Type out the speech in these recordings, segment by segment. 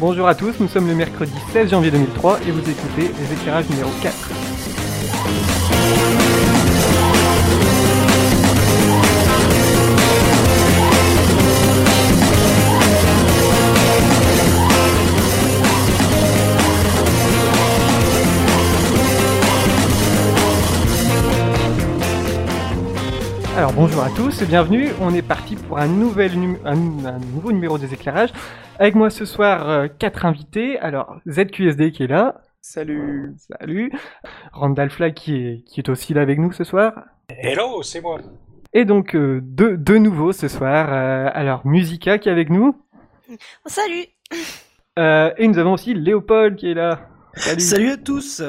Bonjour à tous, nous sommes le mercredi 16 janvier 2003 et vous écoutez les éclairages numéro 4. Alors bonjour à tous et bienvenue, on est parti pour un, nouvel un, nouveau numéro des éclairages. Avec moi ce soir, euh, quatre invités. Alors ZQSD qui est là. Salut. Salut. Randall Flag qui est, qui est aussi là avec nous ce soir. Hello, c'est moi. Et donc euh, deux, deux, nouveaux ce soir. Euh, alors Musica qui est avec nous. salut. et nous avons aussi Léopold qui est là. Salut. Salut à tous.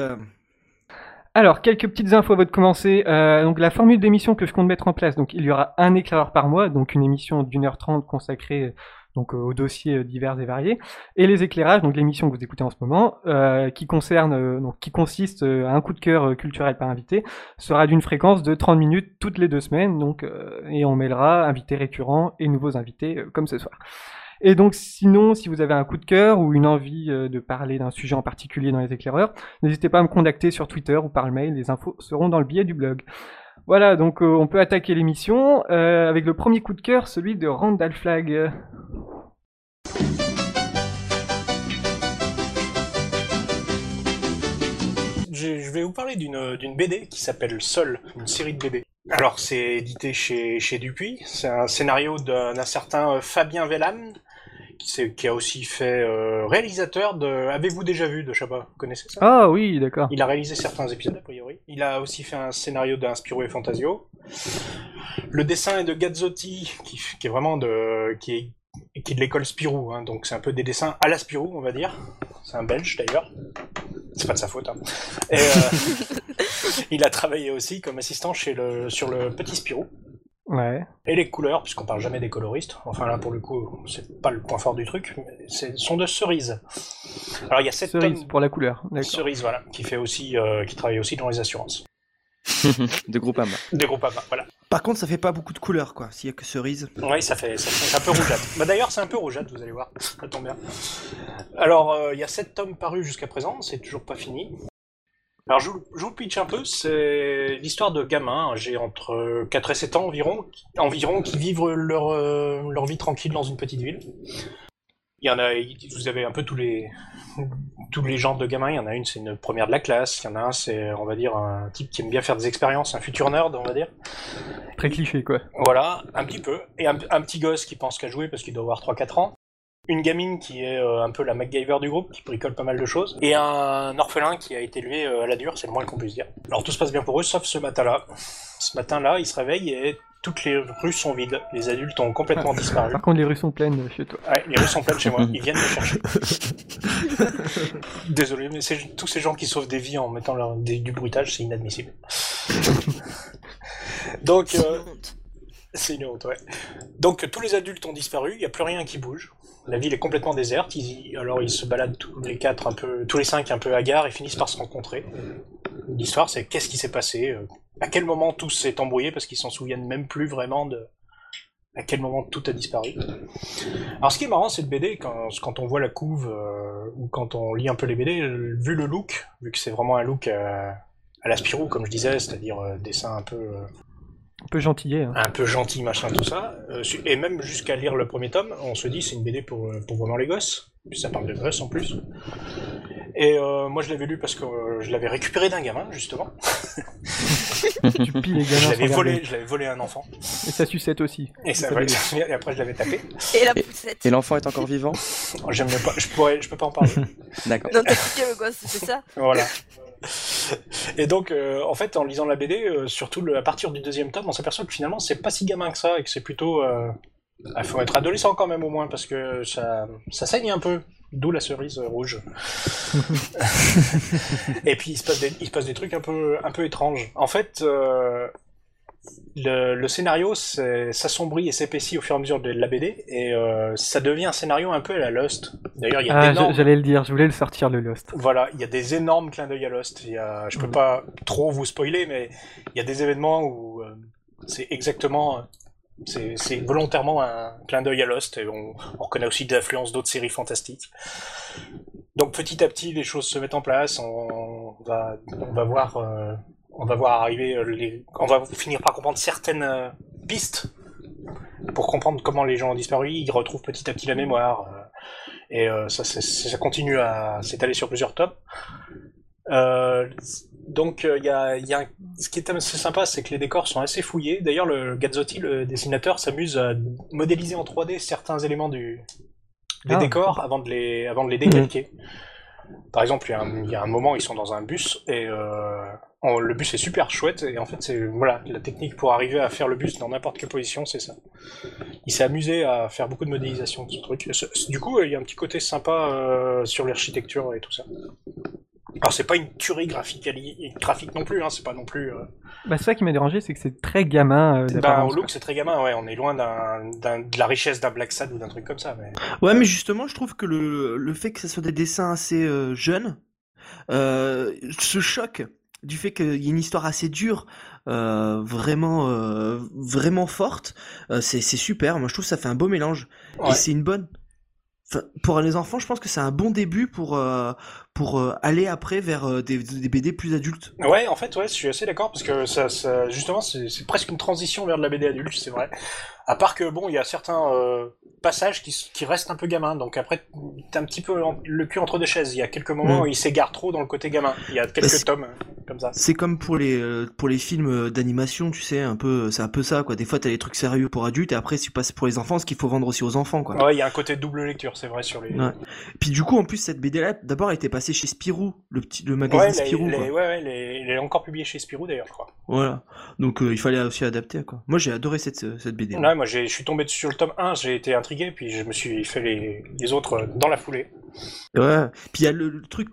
Alors, quelques petites infos avant de commencer. Euh, donc, la formule d'émission que je compte mettre en place, donc il y aura un éclaireur par mois, donc une émission d'une heure trente consacrée donc aux dossiers divers et variés, et les éclairages, donc l'émission que vous écoutez en ce moment, euh, qui concerne, euh, donc qui consiste à un coup de cœur culturel par invité, sera d'une fréquence de 30 minutes toutes les deux semaines, donc et on mêlera invités récurrents et nouveaux invités comme ce soir. Et donc sinon, si vous avez un coup de cœur ou une envie euh, de parler d'un sujet en particulier dans les éclaireurs, n'hésitez pas à me contacter sur Twitter ou par mail, les infos seront dans le billet du blog. Voilà, donc euh, on peut attaquer l'émission euh, avec le premier coup de cœur, celui de Randall Flag. Je vais vous parler d'une BD qui s'appelle Sol, une série de BD. Alors c'est édité chez, chez Dupuis, c'est un scénario d'un certain Fabien Vellam, qui, a aussi fait euh, réalisateur de Avez-vous déjà vu de Chabat? Vous connaissez ça? Ah oui, d'accord. Il a réalisé certains épisodes a priori. Il a aussi fait un scénario d'Inspiro et Fantasio. Le dessin est de Gazzotti, qui, est vraiment de qui est, qui est de l'école Spirou, hein. donc c'est un peu des dessins à la Spirou, on va dire. C'est un Belge d'ailleurs. C'est pas de sa faute. Hein. Et, euh, il a travaillé aussi comme assistant chez le, sur le Petit Spirou. Ouais. Et les couleurs, puisqu'on parle jamais des coloristes. Enfin là, pour le coup, c'est pas le point fort du truc, mais c'est sont de cerises. Alors il y a cette cerise pour la couleur. Cerise, voilà, qui fait aussi, euh, qui travaille aussi dans les assurances. de Groupama. De Groupama, voilà. Par contre, ça fait pas beaucoup de couleurs, quoi. S'il y a que cerise. Oui, ça fait, ça un peu rougeâtre. bah d'ailleurs, c'est un peu rougeâtre, vous allez voir. Ça tombe bien. Alors, euh, il y a 7 tomes parus jusqu'à présent, c'est toujours pas fini. Alors je, vous pitch un peu, c'est l'histoire de gamins, j'ai entre 4 et 7 ans environ, environ qui vivent leur, euh, leur vie tranquille dans une petite ville. Il y en a, vous avez un peu tous les, tous les genres de gamins. Il y en a une, c'est une première de la classe. Il y en a un, c'est, on va dire, un type qui aime bien faire des expériences, un futur nerd, on va dire. Très cliché, quoi. Voilà, un petit peu. Et un, un petit gosse qui pense qu'à jouer parce qu'il doit avoir 3-4 ans une gamine qui est euh, un peu la MacGyver du groupe, qui bricole pas mal de choses, et un orphelin qui a été élevé euh, à la dure, c'est le moins qu'on puisse dire. Alors tout se passe bien pour eux, sauf ce matin-là. Ce matin-là, ils se réveillent et toutes les rues sont vides. Les adultes ont complètement disparu. Par contre, les rues sont pleines chez toi. Ouais, les rues sont pleines chez moi. Ils viennent me chercher. Désolé, mais c'est tous ces gens qui sauvent des vies en mettant leur, du bruitage, c'est inadmissible. Donc, euh, c'est une honte, ouais. Donc tous les adultes ont disparu, il n'y a plus rien qui bouge. La ville est complètement déserte. alors ils se baladent tous les quatre un peu, tous les cinq un peu hagards et finissent par se rencontrer. L'histoire, c'est qu'est-ce qui s'est passé, euh, à quel moment tout s'est embrouillé parce qu'ils s'en souviennent même plus vraiment de à quel moment tout a disparu. Alors ce qui est marrant, c'est le BD quand, quand on voit la couve euh, ou quand on lit un peu les BD, vu le look, vu que c'est vraiment un look à, la Spirou, comme je disais, c'est-à-dire euh, dessin un peu un peu gentillet. Hein. Un peu gentil, machin, tout ça. Euh, et même jusqu'à lire le premier tome, on se dit c'est une BD pour, euh, pour vraiment les gosses. Puis ça parle de gosses en plus. Et euh, moi je l'avais lu parce que je l'avais récupéré d'un gamin, justement. tu piles les gamins. Je l'avais volé, je l'avais volé à un enfant. Et sa sucette aussi. Et, ça, et après je l'avais tapé. Et la poussette. Et l'enfant est encore vivant? Oh, J'aime pas, je, pourrais, je peux pas en parler. D'accord. Non, t'as piqué le gosse, c'est ça? Voilà. Et donc, euh, en fait, en lisant la BD, euh, surtout à partir du deuxième tome, on s'aperçoit que finalement, c'est pas si gamin que ça et que c'est plutôt. Euh, il faut être adolescent quand même au moins parce que ça, ça saigne un peu. D'où la cerise rouge. et puis il se, passe des, il se passe des trucs un peu, un peu étranges. En fait, le, scénario s'assombrit et s'épaissit au fur et à mesure de la BD et euh, ça devient un scénario un peu à la Lost. D'ailleurs, il y a ah, j'allais le dire, je voulais le sortir le Lost. Voilà, il y a des énormes clins d'œil à Lost. Il y a, je peux pas trop vous spoiler, mais il y a des événements où euh, c'est exactement C'est volontairement un clin d'œil à Lost, et on, on reconnaît aussi des influences d'autres séries fantastiques. Donc petit à petit, les choses se mettent en place, on va, on va voir, euh, on va voir arriver euh, les, on va finir par comprendre certaines euh, pistes pour comprendre comment les gens ont disparu, ils retrouvent petit à petit la mémoire, euh, et ça, continue à s'étaler sur plusieurs tomes. Euh, donc il y a, y a un- ce qui est assez sympa, c'est que les décors sont assez fouillés. D'ailleurs, le Gazzotti, le dessinateur, s'amuse à modéliser en 3D certains éléments du des Ah. décors avant de les avant de les décalquer. Par exemple, il y, a un, il y a un moment, ils sont dans un bus et euh, en- le bus est super chouette et en fait, c'est voilà la technique pour arriver à faire le bus dans n'importe quelle position, c'est ça. Il s'est amusé à faire beaucoup de modélisation de ce truc. Du coup, il y a un petit côté sympa euh, sur l'architecture et tout ça. Alors c'est pas une tuerie graphique, graphique non plus, hein, c'est pas non plus. euh, Bah, c'est ça qui m'a dérangé, c'est que c'est très gamin. euh, Bah, au look c'est très gamin, ouais, on est loin d'un, d'un- de la richesse d'un Black Sad ou d'un truc comme ça. Mais... Ouais, mais justement, je trouve que le, le fait que ce soit des dessins assez euh, jeunes, euh, ce choc du fait qu'il y ait une histoire assez dure, euh, vraiment, euh, vraiment forte, euh, c'est, c'est super. Moi, je trouve que ça fait un beau mélange. Ouais. Et c'est une bonne. Enfin, pour les enfants, je pense que c'est un bon début pour, euh, pour euh, aller après vers euh, des, des BD plus adultes. Ouais, en fait, ouais, je suis assez d'accord parce que ça, ça justement, c'est, presque une transition vers de la BD adulte, c'est vrai. À part que bon, il y a certains euh, passages qui, restent un peu gamins, donc après, t'as un petit peu en- le cul entre deux chaises. Il y a quelques moments Mm. où il s'égare trop dans le côté gamin. Il y a quelques tomes comme ça. C'est comme pour les pour les films d'animation, tu sais, un peu, c'est un peu ça, quoi. Des fois, t'as des trucs sérieux pour adultes, et après, tu passes pour les enfants, ce qu'il faut vendre aussi aux enfants, quoi. Ouais, il y a un côté double lecture, c'est vrai sur les. Ouais. Puis du coup, en plus, cette BD-là, d'abord, elle était passée chez Spirou, le petit, le magazine Ouais, Spirou, les- quoi. ouais, ouais, les- il est encore publié chez Spirou d'ailleurs, je crois. Voilà. Donc, euh, il fallait aussi adapter, quoi. Moi, j'ai adoré cette euh, cette BD. Ouais, moi j'ai- je suis tombé dessus sur le tome 1, j'ai été intrigué, puis je me suis fait les, les autres euh, dans la foulée. Ouais. Puis il y a le, le truc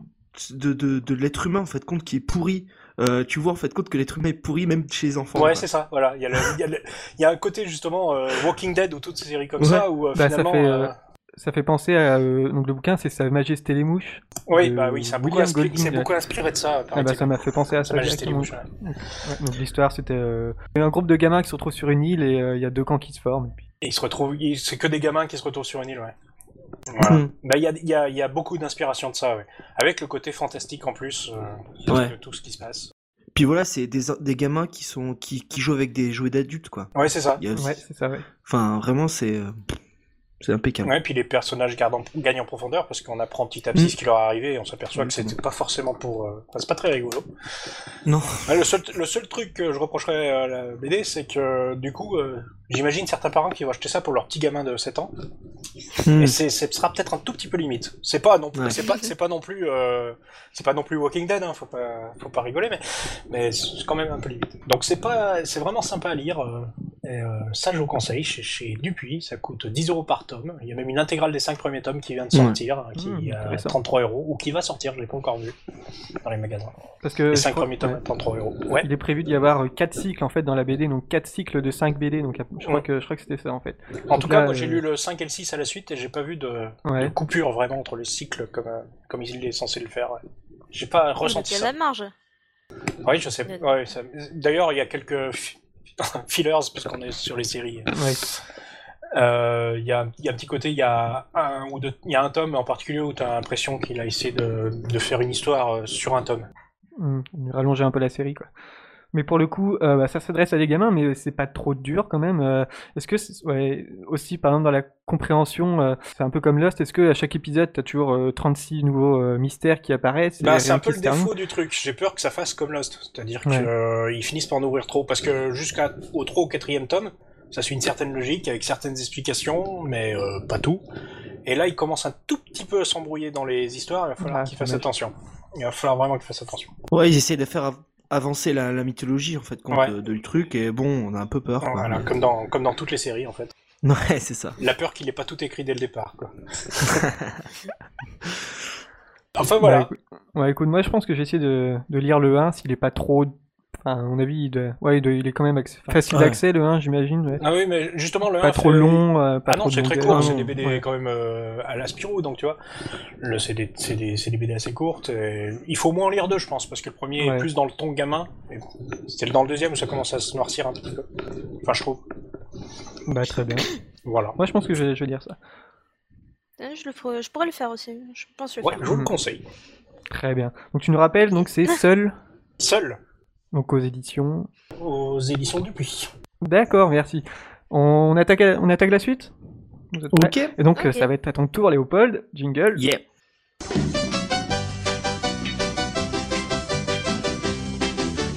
de, de, de l'être humain, en fait, compte qui est pourri. Euh, tu vois, en fait, compte que l'être humain est pourri, même chez les enfants. Ouais, c'est ça, voilà. Il y, a le- il y a le- il y a un côté justement euh, Walking Dead ou toutes ces séries comme Ouais. ça, où euh, Bah, ça finalement. fait, Ça fait penser à. euh, donc, le bouquin, c'est Sa Majesté les Mouches. Oui, de bah oui, ça a beaucoup, inspiré, Golding, c'est là. beaucoup inspiré de ça. Ah bah, ça m'a fait penser à Sa. Majesté les mouches, ouais. Ouais, donc l'histoire c'était euh, un groupe de gamins qui se retrouvent sur une île et euh, il y a deux camps qui se forment. Et puis... Et ils se retrouvent, c'est que des gamins qui se retrouvent sur une île, ouais. Voilà. Mm. Bah, il y a, il y, a, y a beaucoup d'inspiration de ça, ouais. Avec le côté fantastique en plus euh, Ouais. de tout ce qui se passe. Puis voilà, c'est des, des gamins qui sont qui, qui jouent avec des jouets d'adultes, quoi. Ouais, c'est ça. A Ouais, c'est ça, ouais. Enfin, vraiment, c'est euh, c'est impeccable. Ouais, puis les personnages gardent gagnent en profondeur parce qu'on apprend petit à petit Mm. ce qui leur est arrivé et on s'aperçoit que Exactement. c'était pas forcément pour. euh, enfin, c'est pas très rigolo. Non. Ouais, le, seul, le seul truc que je reprocherais à la BD, c'est que du coup, euh, j'imagine certains parents qui vont acheter ça pour leur petit gamin de 7 ans. Hmm. Et c'est- ce sera peut-être un tout petit peu limite. C'est pas non plus, Ouais. c'est pas, c'est pas non plus, euh, c'est pas non plus Walking Dead, hein, faut pas, faut pas rigoler, mais, mais c'est quand même un peu limite. Donc c'est pas, c'est vraiment sympa à lire. Euh, et, euh, ça, je vous conseille chez, chez Dupuis. Ça coûte 10 euros par tome. Il y a même une intégrale des 5 premiers tomes qui vient de sortir, hein, qui Mmh, est à intéressant. 33 euros, ou qui va sortir, je l'ai pas encore vu dans les magasins. Parce que Les je 5 crois- premiers tomes ouais. à 33 euros. Ouais. il est prévu d'y avoir 4 cycles en fait dans la BD, donc 4 cycles de 5 BD, donc je crois Ouais. que je crois que c'était ça en fait. En Donc tout là, cas, moi j'ai euh, lu le 5 et le 6 à la suite et j'ai pas vu de, coupure vraiment entre les cycles comme, euh, comme il est censé le faire. J'ai pas ressenti Il y a ça. de la marge. Oui, je sais. Ouais, ça- D'ailleurs, il y a quelques fi- fillers, puisqu'on est sur les séries. Ouais. Euh, Il y, a, il y a un petit côté, il y a un ou deux, il y a un tome en particulier où tu as l'impression qu'il a essayé de, de faire une histoire euh, sur un tome. Hum, rallonger un peu la série quoi. Mais pour le coup, euh, bah, ça s'adresse à des gamins, mais c'est pas trop dur quand même. Euh, est-ce que, ouais, aussi par exemple dans la compréhension, euh, c'est un peu comme Lost, est-ce que à chaque épisode t'as toujours euh, 36 nouveaux euh, mystères qui apparaissent Bah, c'est un peu le défaut du truc. J'ai peur que ça fasse comme Lost, c'est-à-dire Ouais. qu'ils finissent par en ouvrir trop, parce que jusqu'au trop au quatrième tome, ça suit une certaine logique avec certaines explications, mais euh, pas tout. Et là, il commence un tout petit peu à s'embrouiller dans les histoires. Il va falloir Ah, qu'il fasse attention. Il va falloir vraiment qu'il fasse attention. Ouais, ils essaient de faire avancer la, la mythologie, en fait, Ouais. de, de le truc, et bon, on a un peu peur, quoi. Voilà, comme dans comme dans toutes les séries en fait. Ouais, c'est ça. La peur qu'il n'ait pas tout écrit dès le départ. Quoi. enfin voilà. Ouais, écoute, ouais, écoute, moi je pense que j'ai essayé de, de lire le 1 s'il est pas trop. À mon avis, il, doit- ouais, il, doit- il est quand même accès- facile Ouais. d'accès le 1, j'imagine. ouais. Ah oui, mais justement le Pas 1 trop fait- long, euh, pas Ah trop non, de c'est très court, c'est non, des BD ouais. quand même euh, à la Spirou, donc tu vois. Le, c'est des, c'est des, c'est des BD assez courtes. et il faut au moins en lire deux, je pense, parce que le premier Ouais. est plus dans le ton gamin. et C'était dans le deuxième où ça commence à se noircir un petit peu. Enfin, je trouve. Bah très bien. Voilà. Moi je pense que je, vais- je vais lire ça. Euh, Je, le ferai- je pourrais le faire aussi. Je pense le Ouais, faire. je vous le Mhm. conseille. Très bien. Donc tu nous rappelles, donc c'est seul, Seul donc aux éditions. aux éditions Dupuis. D'accord, merci. On attaque, on attaque la suite? Vous êtes prêts? Ok. Et donc euh, ça va être à ton tour, Léopold. Jingle. Yeah.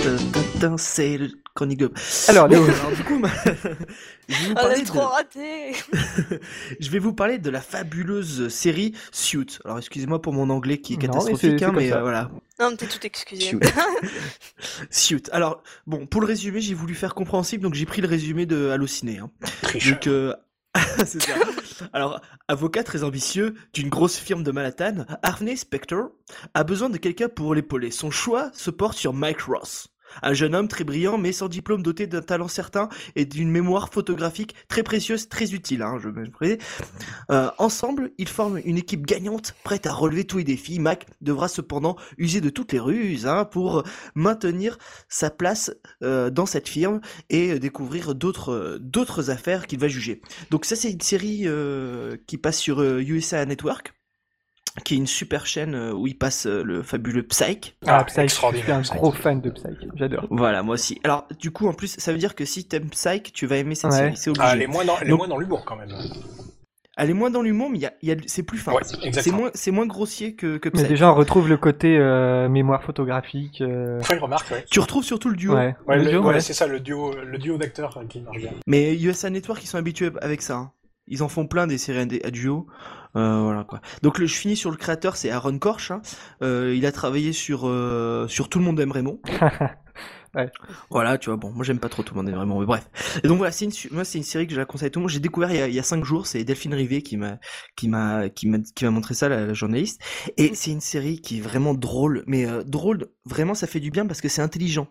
Tintin, C'est le chronique de... Alors, Bon, Léo, alors, du coup, ma- je, vais vous parler de... trop raté. je vais vous parler de la fabuleuse série Suit. Alors excusez-moi pour mon anglais qui est Non, mais catastrophique, hein, mais euh, voilà. Non, mais t'es tout excusé. Suit. Suit. Alors, bon, pour le résumé, j'ai voulu faire compréhensible, donc j'ai pris le résumé de Allociné. Hein. Donc, euh, c'est ça. Alors, avocat très ambitieux d'une grosse firme de Manhattan, Harvey Specter a besoin de quelqu'un pour l'épauler. Son choix se porte sur Mike Ross. Un jeune homme très brillant, mais sans diplôme, doté d'un talent certain et d'une mémoire photographique très précieuse, très utile. Hein. Euh, ensemble, ils forment une équipe gagnante, prête à relever tous les défis. Mac devra cependant user de toutes les ruses hein, pour maintenir sa place euh, dans cette firme et découvrir d'autres d'autres affaires qu'il va juger. Donc ça c'est une série euh, qui passe sur USA Network, qui est une super chaîne euh, où il passe euh, le fabuleux Psych. ah, Ah, Psyche, je suis un Psyche. gros fan de Psyche, j'adore. Voilà, moi aussi. Alors du coup en plus ça veut dire que si t'aimes Psych, tu vas aimer cette Ouais. série, c'est obligé. Ah, elle est moins dans, elle est Donc- moins dans l'humour quand même. Elle est moins dans l'humour, mais il y a, il y a- c'est plus fin. Ouais, c'est exactement. moins, c'est moins grossier que, que Mais déjà on retrouve le côté euh, mémoire photographique. euh, Faut une remarque, ouais. Tu retrouves surtout le duo, Ouais, Ouais, Le le- duo, ouais, ouais. c'est ça, le duo, le duo d'acteurs qui marche bien. mais USA Network ils sont habitués avec ça. hein. Ils en font plein des séries à duo. Euh, voilà quoi. Donc le, je finis sur le créateur, c'est Aaron Korch. hein. Euh, il a travaillé sur euh, sur Tout le monde aime Raymond. Voilà, tu vois, bon, moi j'aime pas trop tout le monde aime Raymond, mais bref. Et donc voilà, c'est une, moi c'est une série que je la conseille à tout le monde. J'ai découvert il y a, il y a cinq jours, c'est Delphine Rivet qui m'a qui m'a qui m'a qui m'a montré ça, la, la journaliste. Et c'est une série qui est vraiment drôle, mais drôle, vraiment ça fait du bien parce que c'est intelligent.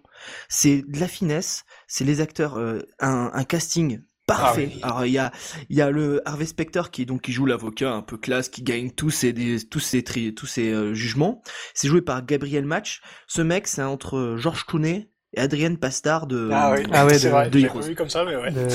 C'est de la finesse, c'est les acteurs, un, un casting parfait. Ah oui. Alors il y a il y a le Harvey Specter qui donc qui joue l'avocat un peu classe, qui gagne tous ses des- tous ses tri- tous ses euh, jugements. C'est joué par Gabriel Match. Ce mec, c'est entre Georges Clooney et Adrienne Pastard de Ah oui, Ah ouais, c'est vrai, de pas vu comme ça, mais ouais. de-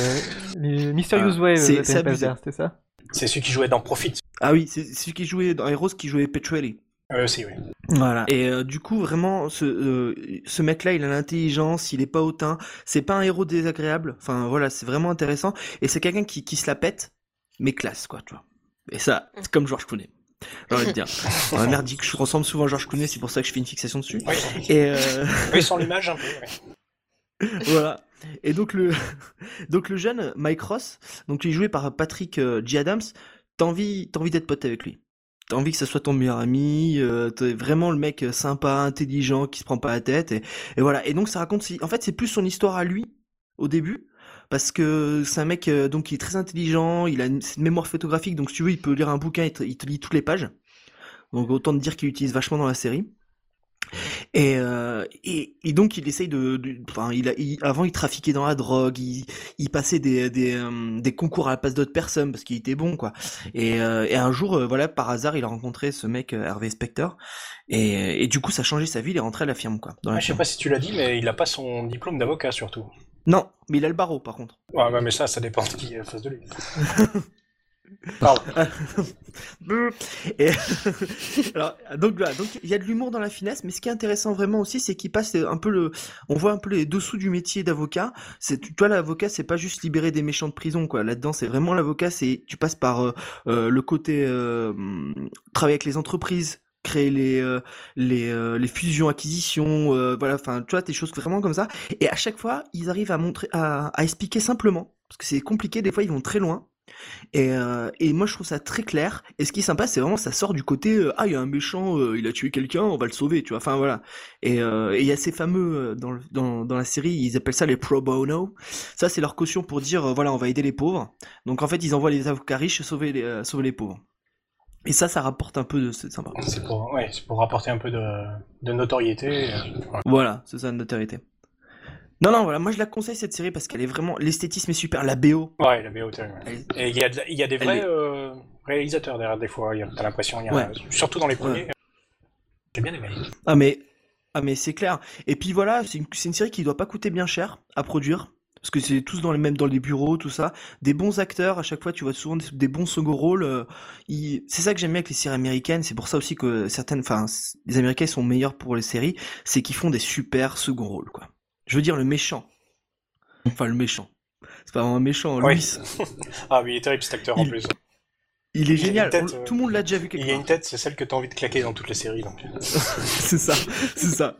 les Mysterious Ah, Way, c'est- ça? C'est celui qui jouait dans Profit. Ah oui, c'est c'est celui qui jouait dans Heroes qui jouait Petrelli. Euh, aussi, oui. Voilà. Et euh, du coup, vraiment, ce, euh, ce mec-là, il a l'intelligence, il est pas hautain. C'est pas un héros désagréable. Enfin, voilà, c'est vraiment intéressant. Et c'est quelqu'un qui, qui se la pète, mais classe, quoi, tu vois. Et ça, c'est comme Georges Clooney. J'ai envie de dire. Ouais, merdique, je ressemble souvent à Georges Clooney, c'est pour ça que je fais une fixation dessus. Oui, Et euh, oui sans l'image un peu. ouais. voilà. Et donc le donc le jeune Mike Ross, donc il est joué par Patrick euh, G. Adams, t'as envie t'as envie d'être pote avec lui. T'as envie que ça soit ton meilleur ami, euh, t'es vraiment le mec sympa, intelligent, qui se prend pas la tête et, voilà. Et donc ça raconte si- en fait c'est plus son histoire à lui au début parce que c'est un mec euh, donc qui est très intelligent, il a une mémoire photographique donc si tu veux il peut lire un bouquin, il te, il te lit toutes les pages. Donc autant te dire qu'il utilise vachement dans la série. Et, euh, et, et donc il essaye de, de- enfin il, a, il- avant il trafiquait dans la drogue, il, il passait des des, euh, des concours à la place d'autres personnes parce qu'il était bon quoi. Et, euh, et un jour voilà par hasard il a rencontré ce mec Hervé Specter et, et du coup ça a changé sa vie, il est rentré à la firme quoi. Dans la Ah, je sais pas si tu l'as dit, mais il a pas son diplôme d'avocat surtout. Non, mais il a le barreau par contre. Ouais, mais ça, ça dépend de qui est face de lui. Et donc voilà, donc il y a de l'humour dans la finesse, mais ce qui est intéressant vraiment aussi, c'est qu'il passe un peu le, on voit un peu les dessous du métier d'avocat. C'est tu vois l'avocat, c'est pas juste libérer des méchants de prison quoi. Là-dedans, c'est vraiment l'avocat, c'est tu passes par euh, euh, le côté euh, travailler avec les entreprises créer les les, fusions acquisitions voilà. Enfin tu vois des choses vraiment comme ça. Et à chaque fois ils arrivent à montrer à expliquer simplement. Parce que c'est compliqué des fois ils vont très loin et, euh, et moi je trouve ça très clair. Et ce qui est sympa, c'est vraiment ça sort du côté euh, ah il y a un méchant, euh, il a tué quelqu'un, on va le sauver, tu vois. Enfin voilà. Et il y a ces fameux dans, le- dans dans la série, ils appellent ça les pro bono. Ça c'est leur caution pour dire voilà on va aider les pauvres. Donc en fait ils envoient les avocats riches sauver les sauver les pauvres. Et ça ça rapporte un peu de c'est sympa. C'est pour, ouais, c'est pour rapporter un peu de, de notoriété. voilà. C'est ça une notoriété. Non non voilà, moi je la conseille cette série parce qu'elle est vraiment l'esthétisme est super, la BO. Ouais, la BO, elle- Et il y de y a des vrais est- euh, réalisateurs derrière des fois. T'as l'impression, y a, Ouais. surtout dans les premiers. J'ai bien aimé. Ah mais ah mais c'est clair. Et puis voilà, c'est une, une série qui doit pas coûter bien cher à produire. parce que c'est tous dans les mêmes dans les bureaux, tout ça. Des bons acteurs, à chaque fois, tu vois souvent des, des bons second rôles. euh, ils- C'est ça que j'aime bien avec les séries américaines. C'est pour ça aussi que certaines, enfin, les Américains sont meilleurs pour les séries, c'est qu'ils font des super second rôles, quoi. Je veux dire le méchant. Enfin le méchant. C'est pas vraiment un méchant. Lui, Ah oui, il est terrible cet acteur en plus. il est Il génial. tête, On- euh, Tout le monde l'a déjà vu quelque Il y a part. une tête, c'est celle que t'as envie de claquer dans toutes les séries. C'est ça, c'est ça.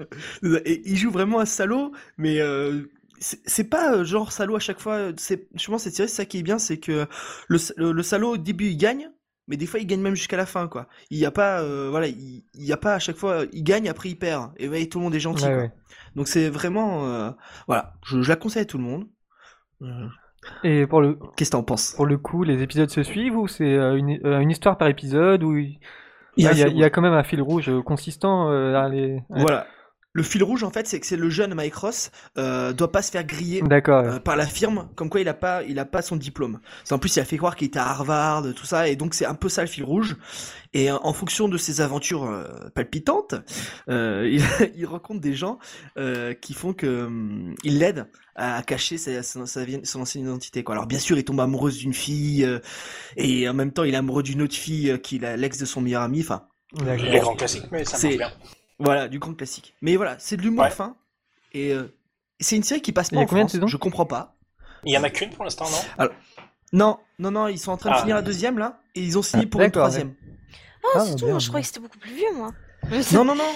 Et il joue vraiment un salaud, mais euh, c'est pas euh, genre salaud à chaque fois. Je pense cette série, c'est ça qui est bien, c'est que le, le, le salaud au début il gagne, mais des fois il gagne même jusqu'à la fin, quoi. Il y a pas, euh, voilà, il, il y a pas à chaque fois, il gagne après il perd, et ouais, tout le monde est gentil. Ouais, quoi. ouais. Donc c'est vraiment, euh, voilà, je, je la conseille à tout le monde. Euh, Et pour le, Qu'est-ce que t'en penses? pour le coup, les épisodes se suivent ou c'est une, une histoire par épisode ou il Il y a Ah, un il y, a, fil il y a quand même un fil rouge consistant les... Voilà. Le fil rouge, en fait, c'est que c'est le jeune Mike Ross euh, doit pas se faire griller euh, par la firme, comme quoi il a pas, il a pas son diplôme. En plus il a fait croire qu'il était à Harvard, tout ça, et donc c'est un peu ça le fil rouge. Et euh, en fonction de ses aventures euh, palpitantes, euh, il, il rencontre des gens euh, qui font que hum, il l'aident à cacher sa, sa- son ancienne identité. Quoi. Alors bien sûr, il tombe amoureux d'une fille, euh, et en même temps, il est amoureux d'une autre fille euh, qui est l'ex de son meilleur ami. Enfin. Les grands classiques, mais ça C'est- marche bien. Voilà, du grand classique. Mais voilà, c'est de l'humour Ouais. fin, et euh, c'est une série qui passe Il y pas a en combien de France. saisons Je comprends pas. Il y en a qu'une pour l'instant, non? Non, non, non, ils sont en train de Ah. finir la deuxième là, et ils ont signé Ah, pour une troisième. Oh, Ah, c'est tout, bien, je croyais que c'était beaucoup plus vieux, moi. Non, non, non.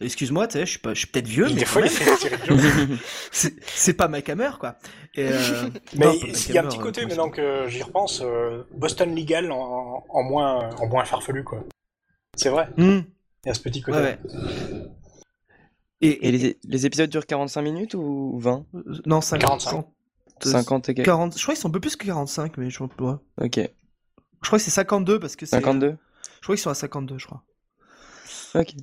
Excuse-moi, tu sais, je suis pas, je suis peut-être vieux, mais Des fois, il de jeux. c'est pas Mike Hammer quoi. Et, euh, Mais non, il y a un petit euh, côté, comment maintenant que j'y repense, euh, Boston Legal en, en moins, en moins farfelu, quoi. C'est vrai, Hmm, il y a ce petit côté. ouais, ouais. Et, Et les, les épisodes durent 45 minutes ou 20 euh, non, 50, 45. 50 et quelques 40, je crois qu'ils sont un peu plus que 45, mais je, ouais. Ok. je crois que c'est 52 parce que c'est. 52 Je crois qu'ils sont à 52, je crois. Ok.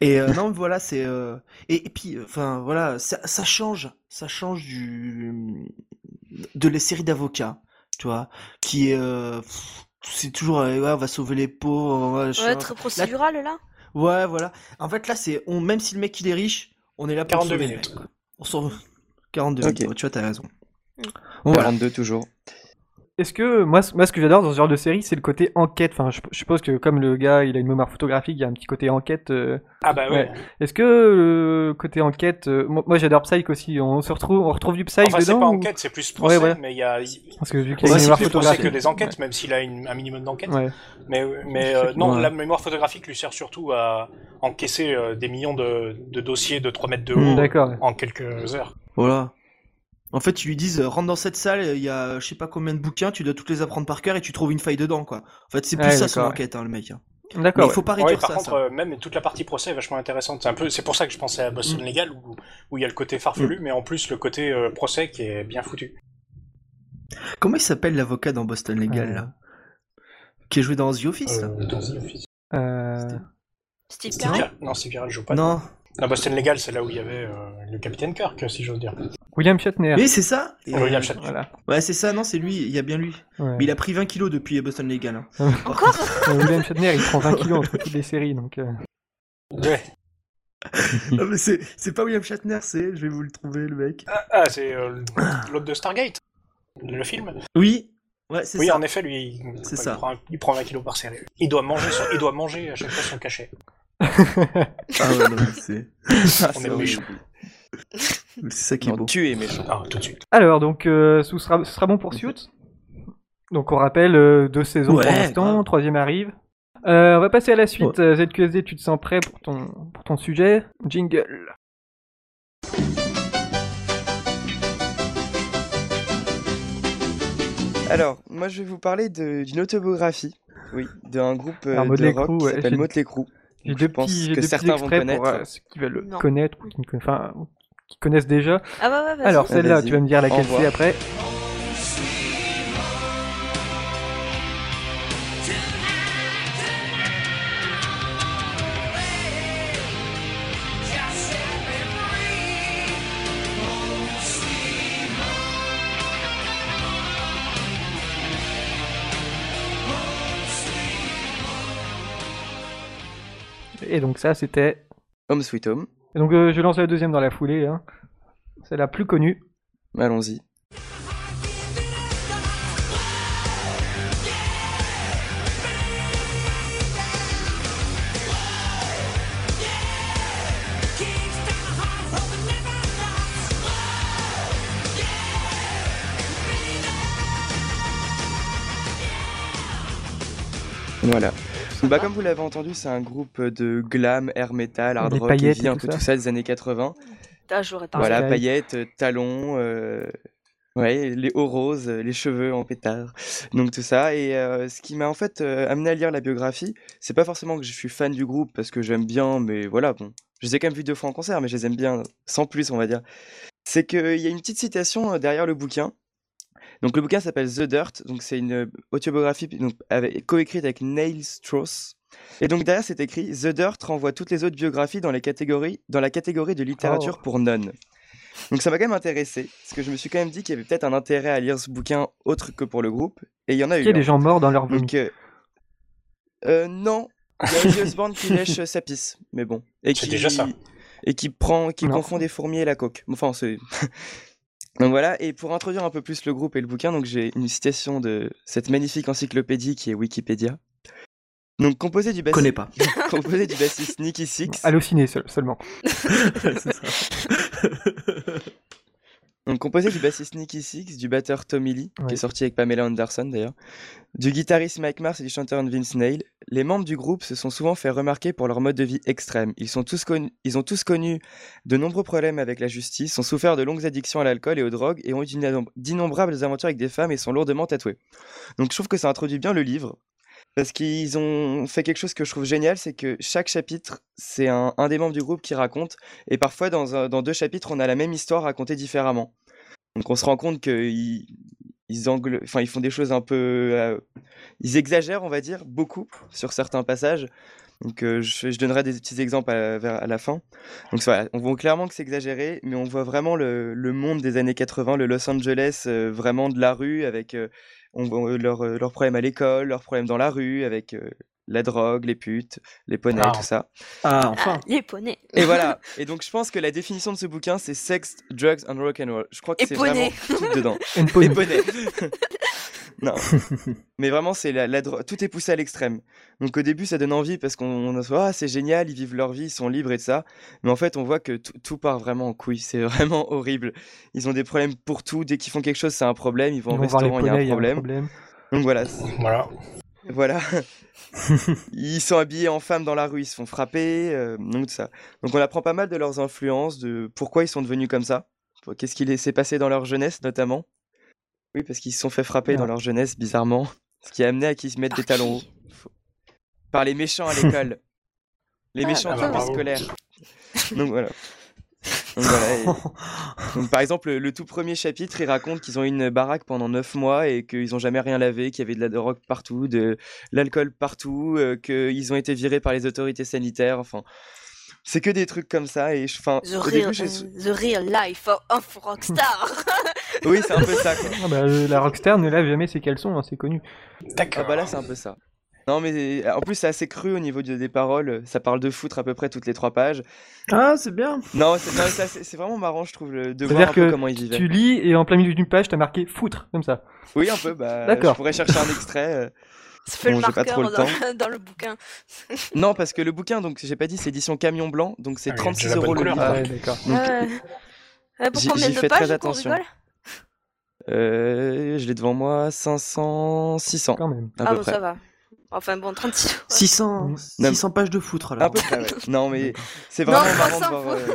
Et euh, non, voilà, c'est euh, et, et puis, enfin voilà, ça, ça change, ça change du de les séries d'avocats, tu vois, qui euh, c'est toujours, euh, ouais, on va sauver les pauvres, on va- Ouais, très procédural, là. Ouais, voilà. En fait, là, c'est, on, même si le mec il est riche, on est là pour 42 sauver le minutes. mec. On sauve 42 Ok. minutes, tu vois, t'as raison. Mm. Bon, voilà. 42 toujours. Est-ce que moi, moi, ce que j'adore dans ce genre de série, c'est le côté enquête. Enfin, je, je suppose que comme le gars, il a une mémoire photographique, il y a un petit côté enquête. euh, Ah bah ouais. Ouais. Est-ce que le côté enquête, euh, moi, j'adore Psych aussi. On se retrouve, on retrouve du Psych Enfin, c'est dedans pas ou- enquête, c'est plus procès, Ouais, ouais. mais il y a, Parce que vu qu'il y a une mémoire photographique. que des enquêtes, même s'il a une- un minimum d'enquête. Ouais. Mais, mais euh, non, Ouais. la mémoire photographique lui sert surtout à encaisser euh, des millions de, de dossiers de 3 mètres de haut Hmm, D'accord. en quelques heures. Voilà. En fait, ils lui disent, euh, rentre dans cette salle, il y a je sais pas combien de bouquins, tu dois toutes les apprendre par cœur et tu trouves une faille dedans, quoi. En fait, c'est plus Ouais, ça son enquête, hein, le mec. hein. D'accord. il faut pas Ouais, réduire par ça, contre, ça. euh, même toute la partie procès est vachement intéressante. C'est un peu, c'est pour ça que je pensais à Boston Legal où, où il y a le côté farfelu, mais en plus le côté euh, procès qui est bien foutu. Comment il s'appelle l'avocat dans Boston Legal, Euh. là Qui est joué dans The Office, là? Dans The Office. ouais. Euh, Steve Carell? Non, Steve Viral joue pas. Non. La Boston Legal, c'est là où il y avait euh, le capitaine Kirk, si j'ose dire. William Shatner. Mais c'est ça Et, William euh, Shatner. Voilà. Ouais, c'est ça, non, c'est lui, il y a bien lui. Ouais. Mais il a pris 20 kilos depuis Boston Legal. hein. Encore Euh, William Shatner, il prend 20 kilos entre toutes les séries, donc. euh, Ouais. Ah, mais c'est c'est pas William Shatner, c'est, je vais vous le trouver, le mec. Ah, ah, c'est euh, l'autre de Stargate, le film. Oui, ouais, c'est Oui, ça. en effet, lui, il, C'est il ça. Prend, il prend 20 kilos par série. Il doit manger, son- il doit manger à chaque fois son cachet. Ah ouais, non, c'est Ah, On c'est est horrible. méchant. c'est ça qui est Non, beau. tu es méchant. Ah, tout de suite. Alors, donc, euh, ce, sera, ce sera bon pour Suits. Donc, on rappelle euh, deux saisons Ouais, pour l'instant, troisième arrive. Euh, on va passer à la suite. Euh, ZQSD, tu te sens prêt pour ton, pour ton sujet? Jingle. Alors, moi je vais vous parler de- d'une autobiographie, oui, d'un groupe euh, de rock qui ouais, s'appelle Motley Crue. J'ai Donc, deux je pense petits, j'ai que deux petits certains vont connaître. pour euh, ceux qui veulent le Non. connaître ou qui, ne enfin, qui connaissent déjà. Ah ouais, ouais. Alors, celle-là, tu vas me dire laquelle c'est après. Et donc, ça, c'était Home Sweet Home. Et donc euh, je lance la deuxième dans la foulée. Hein. C'est la plus connue. Allons-y. Voilà. Bah, comme vous l'avez entendu, c'est un groupe de glam, air metal, hard rock, paillettes heavy, et un tout peu ça. tout ça des années 80. Ah, j'aurais pas. Voilà, paillettes, euh, talons, euh, ouais, les hauts roses, les cheveux en pétard, donc tout ça. Et euh, ce qui m'a en fait euh, amené à lire la biographie, c'est pas forcément que je suis fan du groupe parce que j'aime bien, mais voilà, bon, je les ai quand même vus deux fois en concert, mais je les aime bien, sans plus, on va dire. C'est qu'il y a une petite citation derrière le bouquin. Donc le bouquin s'appelle The Dirt, donc c'est une euh, autobiographie donc, avec- coécrite avec Neil Strauss. Et donc derrière c'est écrit The Dirt renvoie toutes les autres biographies dans, les catégories, dans la catégorie de littérature Oh. pour nonnes. Donc ça m'a quand même intéressé, parce que je me suis quand même dit qu'il y avait peut-être un intérêt à lire ce bouquin autre que pour le groupe, et il y en a Il eu. y a des hein. gens morts dans leur vomi. Donc euh, euh, non, il y a Osbourne qui lèche sa pisse, mais bon, et C'est qui déjà ça. et qui prend, qui Non. confond des fourmis et la coque. Enfin c'est Donc voilà, et pour introduire un peu plus le groupe et le bouquin, donc j'ai une citation de cette magnifique encyclopédie qui est Wikipédia. Donc composé du connais bassiste, pas. composé du bassiste Nicky Six, Halluciné seul- seulement. C'est ça. Composé du bassiste Nicky Six, du batteur Tommy Lee, qui est sorti avec Pamela Anderson d'ailleurs, du guitariste Mike Mars et du chanteur Vince Neil, les membres du groupe se sont souvent fait remarquer pour leur mode de vie extrême. Ils, sont tous connus, ils ont tous connu de nombreux problèmes avec la justice, ont souffert de longues addictions à l'alcool et aux drogues et ont eu d'innom- d'innombrables aventures avec des femmes et sont lourdement tatoués. Donc je trouve que ça introduit bien le livre. Parce qu'ils ont fait quelque chose que je trouve génial, c'est que chaque chapitre, c'est un, des membres du groupe qui raconte, et parfois dans, deux chapitres, on a la même histoire racontée différemment. Donc on se rend compte qu'ils font des choses un peu... euh, ils exagèrent, on va dire, beaucoup sur certains passages. Donc euh, je, donnerai des petits exemples à, à la fin. Donc voilà, on voit clairement que c'est exagéré, mais on voit vraiment le, monde des années 80, le Los Angeles euh, vraiment de la rue, avec on voit leurs euh, leurs problèmes à l'école, leurs problèmes dans la rue, avec euh, la drogue, les putes, les poneys, Ah. tout ça. Ah, enfin. Ah, les poneys. Et voilà. Et donc je pense que la définition de ce bouquin, c'est sex, drugs and rock and roll. Je crois que c'est vraiment tout dedans. Les poneys. non. Mais vraiment, c'est la, la dro- tout est poussé à l'extrême. Donc au début, ça donne envie parce qu'on on se voit, ah, c'est génial, ils vivent leur vie, ils sont libres et de ça. Mais en fait, on voit que tout- tout part vraiment en couille. C'est vraiment horrible. Ils ont des problèmes pour tout. Dès qu'ils font quelque chose, c'est un problème. Ils vont Ils au restaurant, il y a un problème. problème. Donc voilà. Voilà. Voilà. ils sont habillés en femmes dans la rue, ils se font frapper, euh, donc tout ça. Donc on apprend pas mal de leurs influences, de pourquoi ils sont devenus comme ça, qu'est-ce qui les- s'est passé dans leur jeunesse notamment? Oui, parce qu'ils se sont fait frapper dans Ah. leur jeunesse, bizarrement, ce qui a amené à qu'ils se mettent des Par talons hauts. Faut- Par les méchants à l'école. Les Ah, méchants bah, du bus bravo. scolaire. Donc voilà. Donc voilà, et- donc, par exemple, le, le tout premier chapitre, il raconte qu'ils ont eu une baraque pendant 9 mois et qu'ils n'ont jamais rien lavé, qu'il y avait de la drogue partout, de l'alcool partout, euh, qu'ils ont été virés par les autorités sanitaires. Enfin, c'est que des trucs comme ça. Et je, enfin, The au real, début, euh, the real life of rockstar. oui, c'est un peu ça. Quoi. Ah bah, euh, la rockstar ne lave jamais ses caleçons, hein, c'est connu. Ah D'accord. bah là, c'est un peu ça. Non, mais en plus, c'est assez cru au niveau de- des paroles. Ça parle de foutre à peu près toutes les trois pages. Ah, c'est bien. Non, c'est vraiment marrant, je trouve, de voir C'est-à-dire un peu comment ils vivaient. Tu lis et en plein milieu d'une page, t'as marqué foutre, comme ça. Oui, un peu. Bah, D'accord. Je pourrais chercher un extrait. Ça fait Bon, le pas marqueur trop le dans, temps. dans le bouquin. Non, parce que le bouquin, donc j'ai pas dit, c'est édition Camion Blanc, donc c'est Ah oui, 36 j'ai la bonne euros le livre. Ah ouais, d'accord. Donc, Ah ouais. Pour combien de fais pages très attention. Euh, je l'ai devant moi, 500, 600 Quand même. à Ah peu bon, près. ça va. Enfin bon, 36 euros. 600, Mm. 600 pages de foutre alors. À peu près, ouais. Non, mais c'est Non, vraiment on marrant de voir. euh,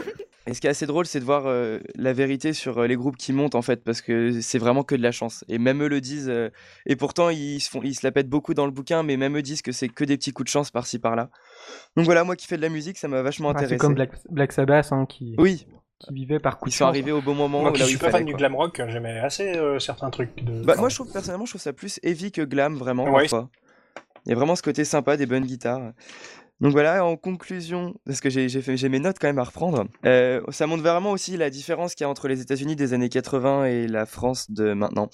Et ce qui est assez drôle, c'est de voir euh, la vérité sur euh, les groupes qui montent en fait, parce que c'est vraiment que de la chance. Et même eux le disent. euh, Et pourtant, ils se font, ils se la pètent beaucoup dans le bouquin, mais même eux disent que c'est que des petits coups de chance par-ci par-là. Donc voilà, moi qui fais de la musique, ça m'a vachement Ah, intéressé. c'est comme Black, Black Sabbath hein, qui, Oui, qui vivait par coup ils de sont chance. arrivés au bon moment. Moi là qui où suis il pas fan fallait, du quoi. glam rock, j'aimais assez euh, certains trucs. De... Bah, moi, je trouve personnellement, je trouve ça plus heavy que glam, vraiment, Ouais. parfois. Il y a vraiment ce côté sympa, des bonnes guitares. Donc voilà, en conclusion, parce que j'ai mes notes quand même à reprendre, euh, ça montre vraiment aussi la différence qu'il y a entre les États-Unis des années 80 et la France de maintenant.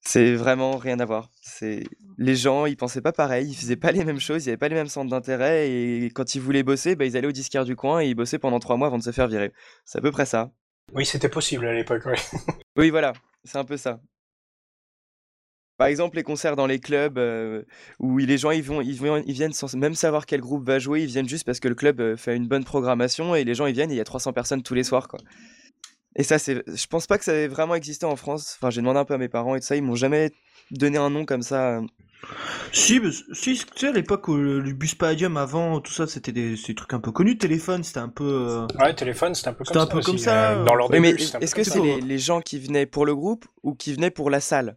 C'est vraiment rien à voir. C'est les gens, ils pensaient pas pareil, ils faisaient pas les mêmes choses, ils avaient pas les mêmes centres d'intérêt et quand ils voulaient bosser, bah, ils allaient au disquaire du coin et ils bossaient pendant trois mois avant de se faire virer. C'est à peu près ça. Oui, c'était possible à l'époque, oui. Oui, voilà, c'est un peu ça. Par exemple, les concerts dans les clubs euh, où les gens ils vont, ils vont- ils viennent sans même savoir quel groupe va jouer, ils viennent juste parce que le club euh, fait une bonne programmation et les gens ils viennent et il y a 300 personnes tous les soirs quoi. Et ça c'est, je pense pas que ça ait vraiment existé en France. Enfin, j'ai demandé un peu à mes parents et tout ça, ils m'ont jamais donné un nom comme ça. Si, mais- si, tu sais, à l'époque où le, le bus Palladium avant, tout ça, c'était des, trucs un peu connus. Téléphone, c'était un peu. euh, Ouais, téléphone, c'était un peu comme C'était ça. un peu aussi, comme ça, euh, Dans leur Oui, mais début, est-ce que c'est les gens qui venaient pour le groupe ou qui venaient pour la salle?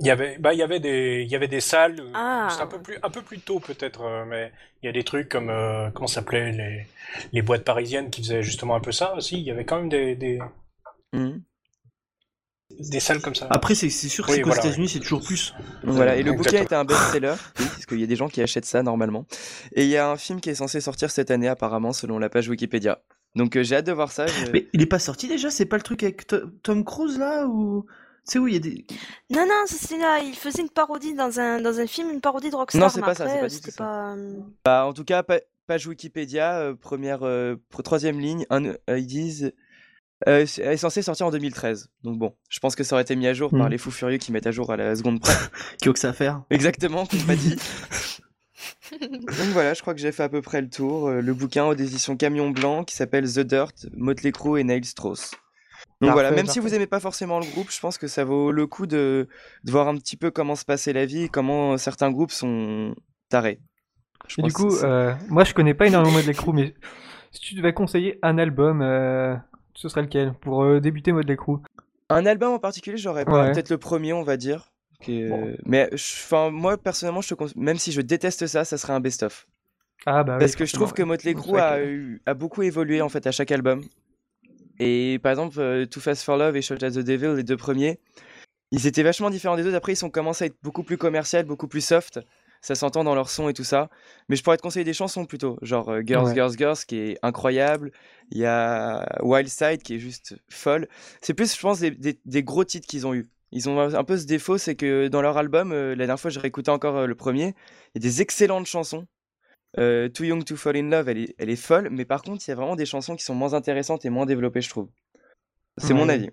Il y avait, bah, il y avait des, il y avait des salles. euh, Ah. Un peu plus, un peu plus tôt peut-être, euh, mais il y a des trucs comme euh, comment s'appelait les, les boîtes parisiennes qui faisaient justement un peu ça aussi. Il y avait quand même des, des, des salles comme ça. Après, c'est c'est sûr que Oui, c'est qu'aux voilà, États-Unis, c'est toujours plus. Voilà, et le bouquin était un best-seller, oui, parce qu'il y a des gens qui achètent ça normalement. Et il y a un film qui est censé sortir cette année apparemment selon la page Wikipédia. Donc euh, j'ai hâte de voir ça. je- Mais il est pas sorti déjà C'est pas le truc avec To- Tom Cruise là ou sais où il y a des. Non, non, c'est là, il faisait une parodie dans un, dans un film, une parodie de Rockstar. Non, c'est pas ça, c'est pas euh, du tout c'était ça. pas. euh, Bah, en tout cas, pa- page Wikipédia, euh, première, euh, troisième ligne, un, euh, ils disent. euh, elle est censée sortir en 2013. Donc bon, je pense que ça aurait été mis à jour par Mm. les fous furieux qui mettent à jour à la seconde près. Qui ont que ça à faire Exactement, qu'on m'a dit. Donc voilà, je crois que j'ai fait à peu près le tour. Le bouquin aux éditions Camion Blanc qui s'appelle The Dirt, Motley Crue et Neil Strauss. Donc voilà, même si vous aimez pas forcément le groupe, je pense que ça vaut le coup de, de voir un petit peu comment se passait la vie, comment certains groupes sont tarés. Je Et du coup, euh, moi je connais pas énormément de Crew, mais si tu devais conseiller un album, euh, ce serait lequel pour euh, débuter Motley Crue Un album en particulier, j'aurais pas. Ouais. Peut-être le premier, on va dire. Bon. Mais je- enfin, moi, personnellement, je te même si je déteste ça, ça serait un best-of. Ah bah oui, Parce que je trouve que Motley. Crue a, a beaucoup évolué en fait à chaque album. Et par exemple, euh, Too Fast for Love et Shot at the Devil, les deux premiers, ils étaient vachement différents des autres. Après, ils sont commencé à être beaucoup plus commercial, beaucoup plus soft. Ça s'entend dans leur son et tout ça. Mais je pourrais te conseiller des chansons plutôt. Genre euh, Girls, Ouais. Girls, Girls, qui est incroyable. Il y a Wild Side, qui est juste folle. C'est plus, je pense, des, des- des gros titres qu'ils ont eu. Ils ont un peu ce défaut, c'est que dans leur album, euh, la dernière fois, j'ai réécouté encore le premier, il y a des excellentes chansons. Euh, Too Young to Fall in Love, elle est, elle est folle, mais par contre, il y a vraiment des chansons qui sont moins intéressantes et moins développées, je trouve. C'est mon avis.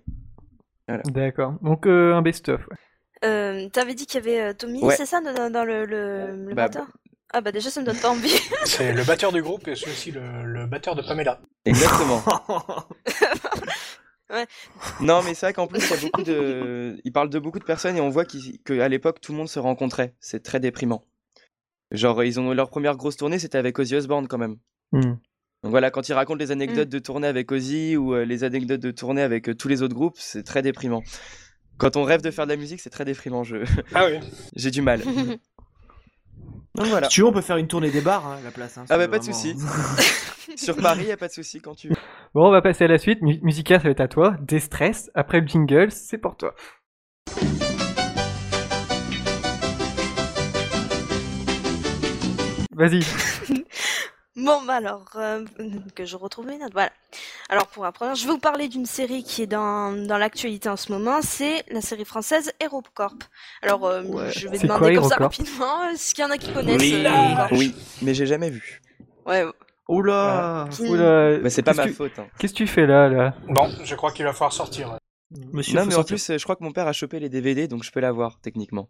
D'accord. Donc euh, un best-of. ouais. Euh, T'avais dit qu'il y avait euh, Tommy, Ouais. c'est ça, dans, dans le, le, le Bah, batteur? Ah bah déjà ça me donne pas envie. C'est le batteur du groupe et c'est aussi le, le batteur de Pamela. Exactement. Ouais. Non, mais c'est vrai qu'en plus, il y a beaucoup de. Il parle de beaucoup de personnes et on voit qu'à l'époque, tout le monde se rencontrait. C'est très déprimant. Genre, ils ont leur première grosse tournée, c'était avec Ozzy Osbourne quand même. Hmm. Donc voilà, quand ils racontent les anecdotes de tournée avec Ozzy ou euh, les anecdotes de tournée avec euh, tous les autres groupes, c'est très déprimant. Quand on rêve de faire de la musique, c'est très déprimant. Je... Ah oui. J'ai du mal. Donc voilà. Si tu veux, on peut faire une tournée des bars hein, à la place. hein, Ah bah pas de souci. vraiment. Sur Paris, y a pas de souci quand tu veux. Bon, on va passer à la suite. Mu- Musica, ça va être à toi. Déstress. Après le jingle, c'est pour toi. Vas-y. Bon, bah alors, euh, que je retrouve mes notes, voilà. Alors, pour la première, je vais vous parler d'une série qui est dans, dans l'actualité en ce moment, c'est la série française HeroCorp. Alors, euh, Ouais. je vais demander quoi, comme ça rapidement, euh, est-ce qu'il y en a qui connaissent Oui. euh, Oui, mais j'ai jamais vu. Ouais, Oula Oula, Bah, c'est pas ma faute. hein. Qu'est-ce que tu fais là, là? Bon, je crois qu'il va falloir sortir. Monsieur, Non, mais en plus, euh, je crois que mon père a chopé les DVD, donc je peux l'avoir techniquement.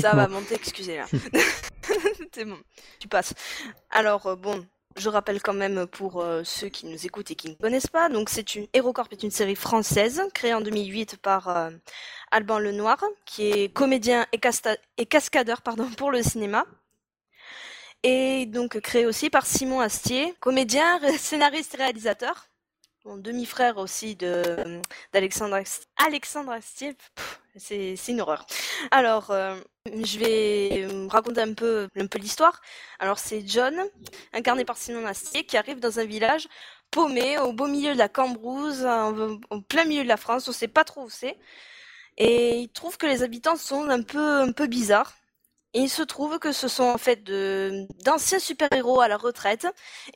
Ça va monter, excusez là. c'est bon, tu passes. Alors euh, bon, je rappelle quand même pour euh, ceux qui nous écoutent et qui ne connaissent pas, donc c'est une HeroCorp est une série française créée en 2008 par euh, Alban Lenoir, qui est comédien et, cascadeur pardon pour le cinéma. Et donc créé aussi par Simon Astier, comédien, ré- scénariste réalisateur. Bon, demi-frère aussi de d'Alexandre Alexandre Astier. C'est une horreur. Alors, euh, je vais raconter un peu, un peu l'histoire. Alors, c'est John, incarné par Simon Astier, qui arrive dans un village paumé, au beau milieu de la Cambrousse, en, en plein milieu de la France, on sait pas trop où c'est. Et il trouve que les habitants sont un peu, un peu bizarres. Et il se trouve que ce sont en fait d'anciens super-héros à la retraite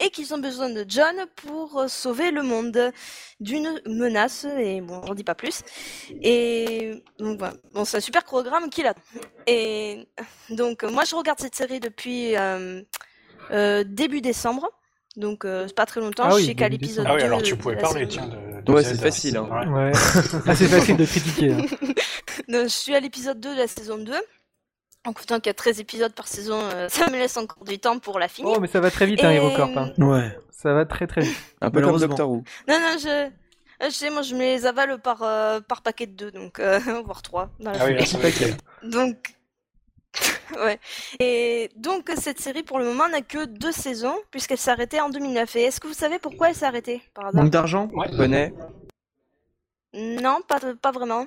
et qu'ils ont besoin de John pour euh, sauver le monde d'une menace. Et bon, j'en dis pas plus. Et donc voilà. Bon, c'est un super programme qu'il a. Et donc, moi, je regarde cette série depuis euh, euh, début décembre. Donc euh, c'est pas très longtemps, Ah je oui, sais qu'à l'épisode Ah oui, 2 alors tu pouvais parler, tiens. De, de Ouais, c'est facile, hein. Ouais. Ouais, assez facile de critiquer. hein. Non, je suis à l'épisode 2 de la saison 2. En comptant qu'il y a 13 épisodes par saison, euh, ça me laisse encore du temps pour la finir. Oh, mais ça va très vite, hein, Et- HeroCorp. hein. Ouais. Ça va très très vite. Un peu comme. Doctor Who. Non, non, je... je sais, moi je me les avale par, euh, par paquet de 2, donc euh, voire 3. Dans la Ah oui, être Donc, ouais. Et donc cette série pour le moment n'a que deux saisons puisqu'elle s'est arrêtée en 2009. Et est-ce que vous savez pourquoi elle s'est arrêtée par hasard? Manque d'argent? Ouais. Bonnet? Non, pas, pas vraiment.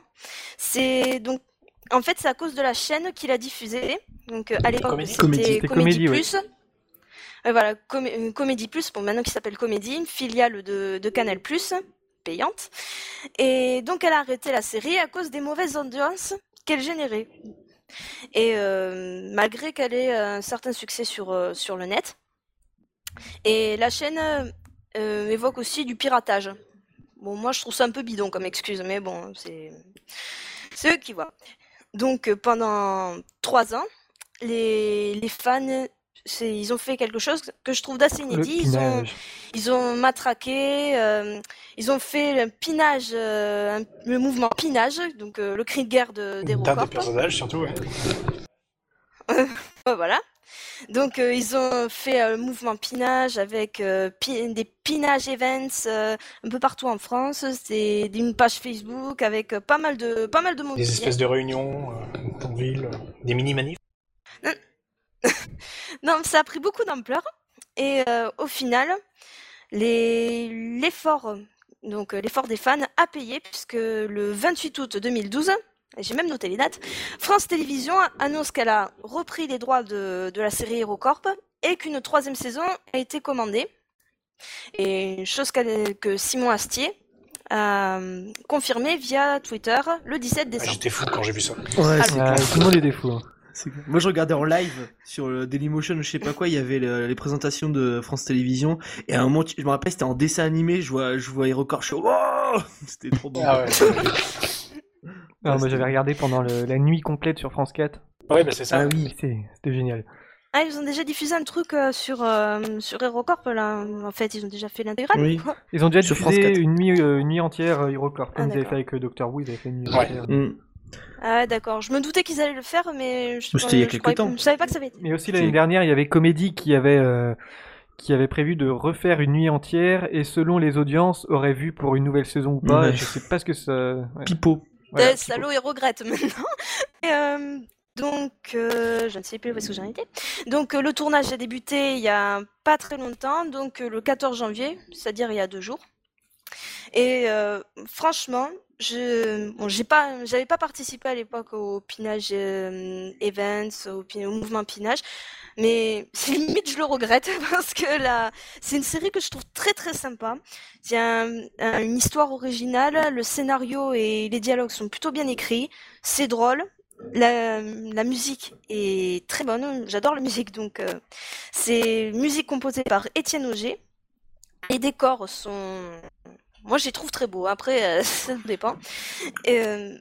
C'est donc en fait c'est à cause de la chaîne qui l'a diffusée. Donc euh, à l'époque Comédie. Comédie. c'était Comédie ouais. Plus. Euh, voilà, Com- euh, Comédie Plus, bon maintenant qui s'appelle Comédie, une filiale de, de Canal Plus, payante. Et donc elle a arrêté la série à cause des mauvaises audiences qu'elle générait. Et euh, malgré qu'elle ait un certain succès sur, euh, sur le net. Et la chaîne euh, évoque aussi du piratage. Bon, moi je trouve ça un peu bidon comme excuse, mais bon, c'est c'est eux qui voient. Donc euh, pendant trois ans, les, les fans, ils ont fait quelque chose que je trouve d'assez inédit. Ils ont, pinage. ils ont matraqué, euh, ils ont fait le pinage, euh, un- le mouvement pinage, donc euh, le cri de guerre de, des D'un des personnages, surtout. Ouais, voilà. Donc euh, ils ont fait euh, le mouvement pinage avec euh, pi- des pinage events euh, un peu partout en France. C'est une page Facebook avec euh, pas mal de pas mal de monde. Des espèces de réunions euh, en ville, euh, des mini-manifs. Non, ça a pris beaucoup d'ampleur et euh, au final, les- l'effort donc euh, l'effort des fans a payé puisque le 28 août 2012, et j'ai même noté les dates, France Télévisions annonce qu'elle a repris les droits de, de la série HeroCorp et qu'une troisième saison a été commandée. Et chose qu'elle- que Simon Astier a euh, confirmé via Twitter le 17 Ah, décembre. J'étais fou quand j'ai vu ça. Ouais, clair. tout le monde est des fous. hein. Moi, je regardais en live sur le Dailymotion, je sais pas quoi, il y avait le- les présentations de France Télévisions, et à un moment, je me rappelle, c'était en dessin animé, je vois, je vois je suis wow C'était trop bon. Ah ouais, Ah, moi j'avais regardé pendant le- la nuit complète sur France 4. ouais bah, c'est ça. Ah oui. C'est- C'était génial. Ah, ils ont déjà diffusé un truc euh, sur, euh, sur HeroCorp là. En fait, ils ont déjà fait l'intégrale. Oui. quoi. Ils ont déjà Sur diffusé France 4. une nuit, euh, une nuit entière euh, HeroCorp, Ah, comme ils avaient d'accord. fait avec euh, Doctor Who, ils avaient fait une nuit Ouais. entière. Mm. Ah, d'accord. Je me doutais qu'ils allaient le faire, mais je, C'était il y a je quelques croyais- temps. Je savais pas que ça avait été. Mais aussi C'est- l'année dernière, il y avait Comédie qui avait, euh, qui avait prévu de refaire une nuit entière et selon les audiences, aurait vu pour une nouvelle saison ou pas. Ouais. Je sais pas ce que ça. ouais. Pipo. Voilà, salaud, il regrette maintenant. Et, euh, donc, euh, je ne sais plus où est-ce que j'en étais. Donc, euh, le tournage a débuté il y a pas très longtemps, donc le 14 janvier, c'est-à-dire il y a deux jours. Et euh, franchement, je, bon, j'ai pas, j'avais pas participé à l'époque au pinage euh, events, au mouvement pinage, mais c'est limite je le regrette parce que là, c'est une série que je trouve très très sympa. Un- une histoire originale, le scénario et les dialogues sont plutôt bien écrits, c'est drôle. La, musique est très bonne, j'adore la musique donc euh, c'est musique composée par Étienne Auger. Les décors sont moi, je les trouve très beaux. Après, euh, ça dépend. Euh,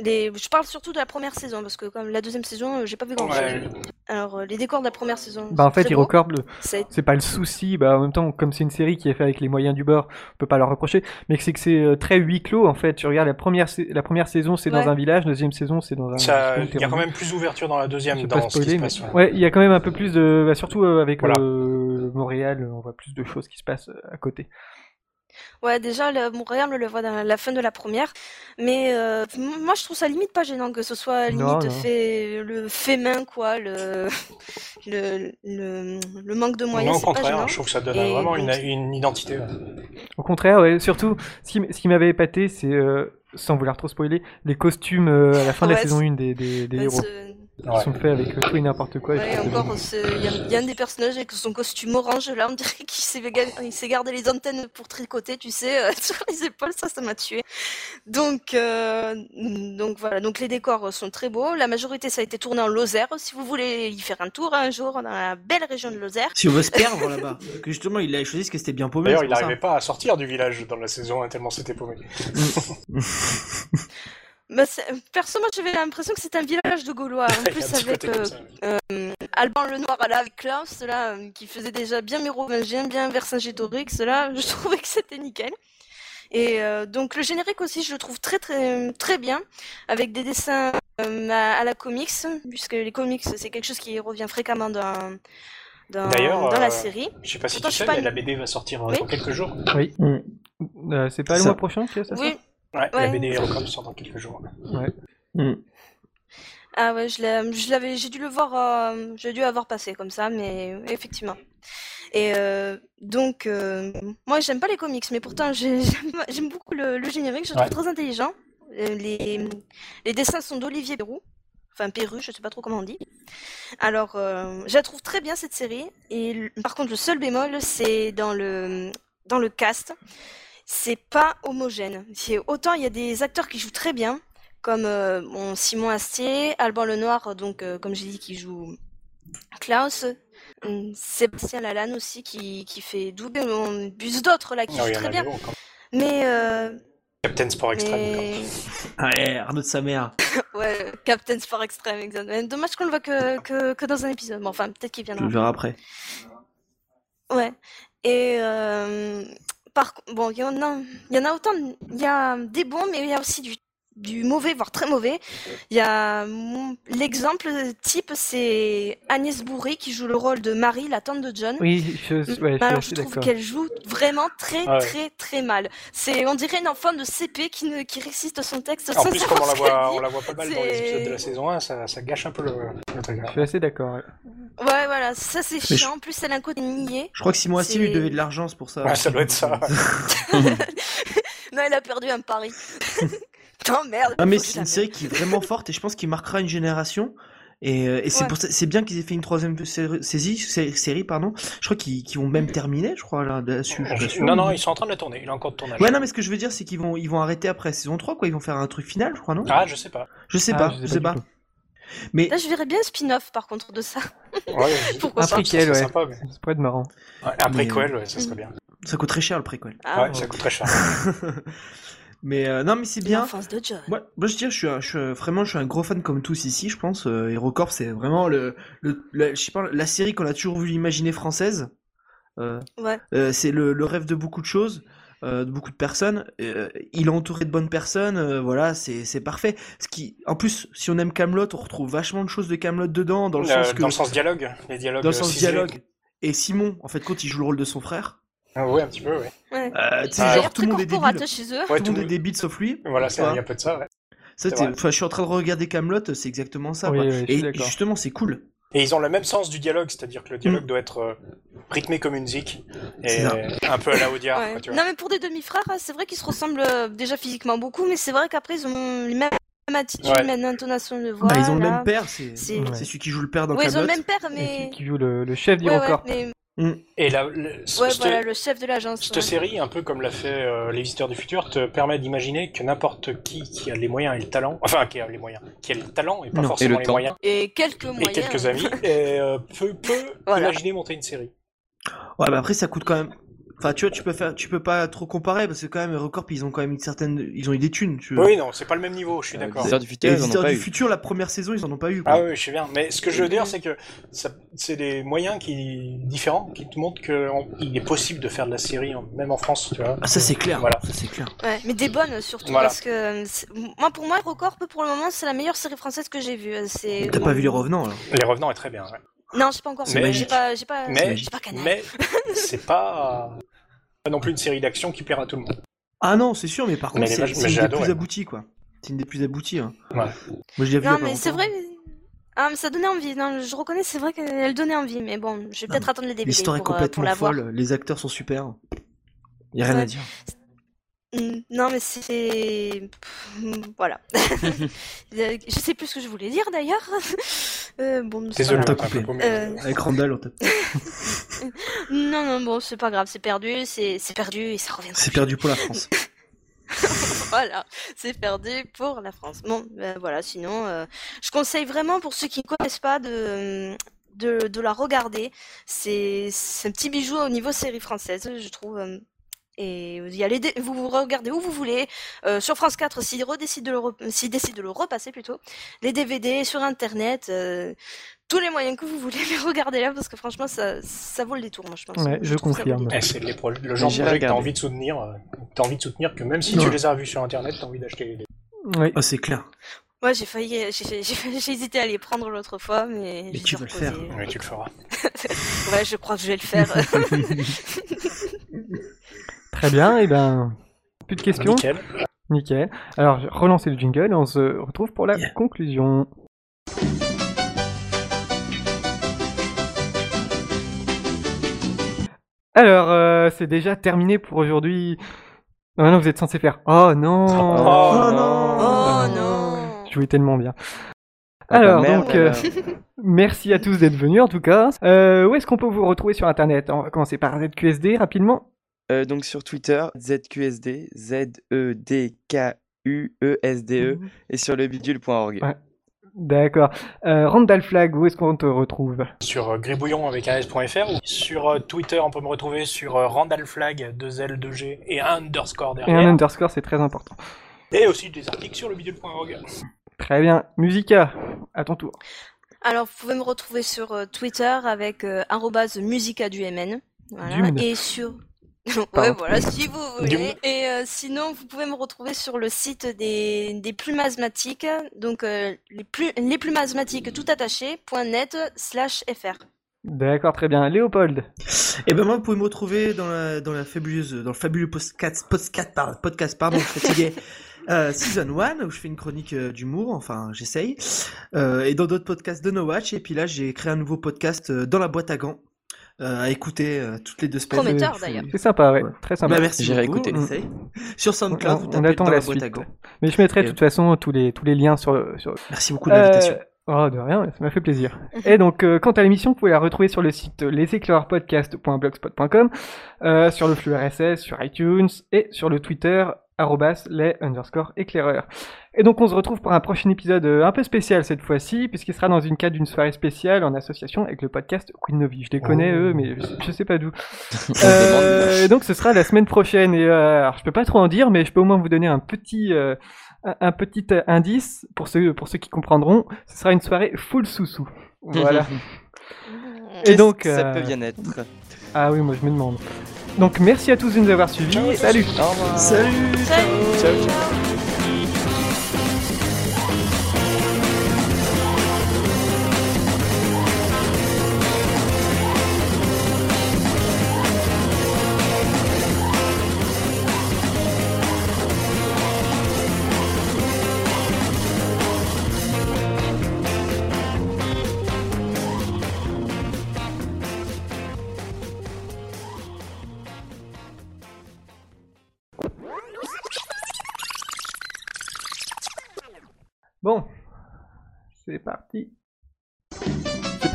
les... Je parle surtout de la première saison, parce que comme la deuxième saison, euh, j'ai pas vu grand chose. Ouais. Alors, euh, les décors de la première saison. Bah en fait, beaux. HeroCorp, le- C'est- c'est pas le souci. Bah en même temps, comme c'est une série qui est faite avec les moyens du bord, on peut pas leur reprocher. Mais c'est que c'est euh, très huis clos en fait. Tu regardes la première, la première saison, c'est Ouais. dans un village, la deuxième saison, c'est dans un. Ça- Il y a quand même plus d'ouverture dans la deuxième, vais pas dans ce qui spoiler, se mais- passe. ouais. Ouais, il y a quand même un peu plus de, bah, surtout avec Voilà. euh, Montréal, on voit plus de choses qui se passent à côté. Ouais, déjà, le Montréal, on le voit dans la fin de la première. Mais euh, moi, je trouve ça limite pas gênant que ce soit limite Non, non. fait le fait main, quoi. Le, le, le, le manque de Non, moyens, au c'est pas contraire, gênant. je trouve que ça donne Et vraiment une, donc- une identité. ouais. Au contraire, ouais, surtout, ce qui, m- ce qui m'avait épaté, c'est, euh, sans vouloir trop spoiler, les costumes euh, à la fin de la saison c'est- 1 des, des, des Ouais, héros. ce- Ouais. sont faits avec euh, tout et n'importe quoi. Ouais, encore, il y, y a un des personnages avec son costume orange, là, on dirait qu'il s'est gardé les antennes pour tricoter, tu sais, euh, sur les épaules, ça, ça m'a tué. Donc, euh, donc voilà, donc les décors sont très beaux. La majorité, ça a été tourné en Lozère. Si vous voulez y faire un tour un jour dans la belle région de Lozère. Si on veut se perdre là-bas. Que justement, il a choisi parce que c'était bien paumé. D'ailleurs, il n'arrivait pas à sortir du village dans la saison, hein, tellement c'était paumé. Bah, perso, moi j'avais l'impression que c'était un village de Gaulois. En plus, avec euh, Alban le Noir là, avec Klaus, là, qui faisait déjà bien mérovingien, bien Vercingétorix, là, je trouvais que c'était nickel. Et euh, donc le générique aussi, je le trouve très très très bien, avec des dessins euh, à, la comics, puisque les comics c'est quelque chose qui revient fréquemment dans dans, dans la série. Je sais pas si tu sais, mais la BD va sortir dans quelques jours. Oui. Mm. c'est pas le mois prochain que ça Oui. Ouais, la BD Record sort dans quelques jours. Ouais. Mm. Ah ouais, je l'avais, j'ai dû le voir, euh, j'ai dû avoir passé comme ça, mais effectivement. Et euh, donc, euh, moi j'aime pas les comics, mais pourtant j'aime beaucoup le, générique, je le trouve très intelligent. Les, les dessins sont d'Olivier Perrou, enfin Perru, je sais pas trop comment on dit. Alors, je la trouve très bien cette série. Et par contre, le seul bémol, c'est dans le dans le cast c'est pas homogène. autant il y a des acteurs qui jouent très bien, comme euh, Simon Astier, Alban Lenoir, donc euh, comme j'ai dit, qui joue Klaus, hum, Sébastien Lalanne aussi, qui, qui fait doubler, on buse d'autres là qui ah jouent très bien. mais euh, Captain Sport Extreme. Ah ouais, Arnaud de sa mère. ouais, Captain Sport Extreme, exactement. Dommage qu'on le voit que, que, que, dans un épisode. Bon, enfin, peut-être qu'il viendra. Je le verrai après. Ouais. Et bon, il y en a, il y en a autant, il y a des bons, mais il y a aussi du du mauvais, voire très mauvais. Il y a l'exemple type, c'est Agnès Bourré qui joue le rôle de Marie, la tante de John. Oui, je, ouais, Alors, je trouve qu'elle joue vraiment très, très, très mal. C'est, on dirait une enfant de CP qui, ne, qui récite son texte. En plus, comme on la voit, on la voit pas mal dans les épisodes de la saison 1, ça, ça gâche un peu le, le truc. Je suis assez d'accord. Ouais. voilà, ça c'est chiant. En plus, elle a un côté niais. Je crois que Simon Astier lui devait de l'argent, c'est pour ça. Ouais, ça doit être ça. non, elle a perdu un pari. Non, merde. Ah, mais c'est une série qui est vraiment forte et je pense qu'il marquera une génération. Et, euh, et c'est c'est bien qu'ils aient fait une troisième série, série, pardon. Je crois qu'ils vont même terminer, je crois là dessus. non, non, ils sont en train de la tourner. Il a encore de tournage. Ouais, non, mais ce que je veux dire, c'est qu'ils vont, ils vont arrêter après saison 3, quoi. Ils vont faire un truc final, je crois, non? Ah, je sais pas. Je sais ah, pas, je sais, pas. Mais... Là, je verrais bien un spin-off par contre de ça. Ouais, Pourquoi un préquel, ouais. Sympa, mais... Ça pourrait être marrant. Ouais, un préquel, ouais, ça serait bien. Ça coûte très cher le préquel. Ah, ouais, ça coûte très cher. Mais euh, non, mais c'est bien. De John. Moi, moi, je dis, je suis, je suis, vraiment, je suis un gros fan comme tous ici, je pense. Euh, HeroCorp, c'est vraiment le, le, je sais pas, la série qu'on a toujours voulu imaginer française. Euh, ouais. Euh, c'est le, le, rêve de beaucoup de choses, euh, de beaucoup de personnes. il est entouré de bonnes personnes, voilà, c'est, c'est parfait. Ce qui, en plus, si on aime Camelot, on retrouve vachement de choses de Camelot dedans, dans le sens que, dans le sens dialogue, les dialogues. Dans le sens dialogue. Et Simon, en fait, quand il joue le rôle de son frère, ah ouais, un petit peu, ouais. ouais. Euh, tu sais, ah, genre, tout le monde est débile. Chez eux. Ouais, tout le monde est débile sauf lui. Voilà, il y a un peu de ça, ouais. Ça, je suis en train de regarder Camelot, c'est exactement ça. Oui, oui, et justement, c'est cool. Et ils ont le même sens du dialogue, c'est-à-dire que le dialogue mm. doit être euh, rythmé comme une zik et un peu à la Audiard. Ouais. non, mais pour des demi-frères, c'est vrai qu'ils se ressemblent euh, déjà physiquement beaucoup, mais c'est vrai qu'après, ils ont les mêmes attitude, ouais. même intonation de voix. Bah, ils ont le même père, c'est celui qui joue le père dans ouais, Camelot. ils ont le même père, mais. celui qui joue le, le chef. Ouais, mais... Mm. Et la, le, ouais, voilà, le chef de l'agence. Cette série, un peu comme l'a fait euh, Les Visiteurs du Futur, te permet d'imaginer que n'importe qui qui a les moyens et le talent, enfin qui a les moyens, qui a le talent et pas forcément les moyens, et quelques moyens, et quelques amis, et, euh, peut, peut voilà. imaginer monter une série. Ouais, mais après ça coûte quand même Enfin, tu vois, tu peux faire, tu peux pas trop comparer parce que quand même, Recorp, ils ont quand même une certaine, ils ont eu des thunes. Tu vois. Oui, non, c'est pas le même niveau, je suis d'accord. Les du futur, les du futur, la première saison, ils en ont pas eu. Quoi. Ah oui, je sais bien. Mais ce que je veux dire, c'est que c'est des moyens qui différents qui te montrent qu'il est possible de faire de la série, même en France, tu vois. Ah, ça c'est clair. Voilà, ça c'est clair. Ouais, mais des bonnes surtout parce que moi, pour moi, Recorp, pour le moment, c'est la meilleure série française que j'ai vue. C'est. T'as pas vu les Revenants alors? Les Revenants est très bien. Ouais. Non, j'ai pas encore. Mais j'ai pas, j'ai pas, mais, pas mais c'est pas non plus une série d'action qui plaira à tout le monde. Ah non, c'est sûr, mais par contre, c'est une des plus abouties, quoi. C'est une des plus abouties. Hein. Ouais. Moi, je Non, mais c'est vrai. Ah, mais ça donnait envie. Non, je reconnais, c'est vrai qu'elle donnait envie, mais bon, je vais peut-être attendre les DVD. L'histoire est euh, complètement folle. Les acteurs sont super. Y a rien à dire. Mmh, non, mais c'est. Voilà. je sais plus ce que je voulais dire d'ailleurs. Euh, bon, Désolé, on t'a coupé. Euh... Avec Randall, on t'a. non, non, bon, c'est pas grave, c'est perdu, c'est perdu et ça revient. C'est perdu pour la France. voilà, c'est perdu pour la France. Bon, ben voilà, sinon, euh, je conseille vraiment pour ceux qui ne connaissent pas de, de, de la regarder. C'est un petit bijou au niveau série française, je trouve. Euh, Et il y a les dé- vous vous regardez où vous voulez. Euh, sur France 4, s'ils redécident de le, re- décident de le repasser plutôt. Les DVD sur Internet, tous les moyens que vous voulez, mais regardez-là parce que franchement, ça, ça vaut le détour, moi je pense. Ouais, je confirme. Eh, c'est les pro- le genre de projet que t'as envie de soutenir. euh, T'as envie de soutenir que même si tu les as vus sur internet, t'as envie d'acheter les. Oui. Ah, c'est clair. Ouais, j'ai failli, j'ai, j'ai- j'ai hésité à les prendre l'autre fois, mais. Mais j'ai tu vas le faire. Oui, tu le feras. Ouais, je crois que je vais le faire. Très bien, et ben, plus de questions. Nickel. Nickel. Alors, relancez le jingle et on se retrouve pour la Yeah. conclusion. Alors, euh, c'est déjà terminé pour aujourd'hui. Non, Maintenant, vous êtes censé faire. Oh non Oh non. oh non Je jouais tellement bien. Ah bah Alors, merde, donc, euh, merci à tous d'être venus en tout cas. Euh, où est-ce qu'on peut vous retrouver sur Internet? On va commencer par ZQSD rapidement. Euh, donc sur Twitter, ZQSD, Z-E-D-K-U-E-S-D-E, et sur le bidule.org. Ouais. D'accord. Euh, Randall Flag, où est-ce qu'on te retrouve? Sur euh, gribouillon avec AS.fr ou sur euh, Twitter, on peut me retrouver sur euh, Randallflag, 2 L, 2 G et un underscore Et derrière. un underscore, c'est très important. Et aussi des articles sur le bidule.org. Très bien. Musica, à ton tour. Alors, vous pouvez me retrouver sur euh, Twitter avec euh, arrobase musica du MN. Voilà. Et sur. ouais, Pardon. voilà, si vous voulez. Et euh, sinon, vous pouvez me retrouver sur le site des, des plumes asthmatiques, donc euh, les, plus, les plumes asthmatiques tout attaché, .net slash fr. D'accord, très bien. Léopold. Et ben moi, vous pouvez me retrouver dans la, dans la fabuleuse, dans le fabuleux podcast, podcast, par- podcast pardon, fatigué, euh, season 1, où je fais une chronique euh, d'humour, enfin, j'essaye, euh, et dans d'autres podcasts de No Watch, et puis là, j'ai créé un nouveau podcast euh, dans la boîte à gants, euh, à écouter euh, toutes les deux semaines. Prometteur, Euh, d'ailleurs. C'est sympa, ouais. Ouais. Très sympa. Bah, merci J'irai écouter. Sur SoundCloud, On- vous on tapez attend dans la la boîte à suite. Mais je mettrai de toute façon tous les, tous les liens sur. sur... Merci beaucoup de l'invitation. Euh, Oh, de rien, ça m'a fait plaisir. Et donc, euh, quant à l'émission, vous pouvez la retrouver sur le site leséclairpodcast.blogspot.com, euh, sur le flux RSS, sur iTunes et sur le Twitter arrobas les underscore éclaireurs. Et donc, on se retrouve pour un prochain épisode euh, un peu spécial cette fois-ci, puisqu'il sera dans une cadre d'une soirée spéciale en association avec le podcast Queen Novi. Je les connais, Oh. eux, mais je sais, je sais pas d'où. Euh, et donc, ce sera la semaine prochaine. Et euh, alors, je peux pas trop en dire, mais je peux au moins vous donner un petit, euh, un, petit euh, indice pour ceux, pour ceux qui comprendront. Ce sera une soirée full sous-sous. Voilà. Et donc, Ça euh, peut bien être? ah oui, moi je me demande. Donc, merci à tous de nous avoir suivis. Ciao. Salut. Au revoir. Salut Salut Ciao, ciao.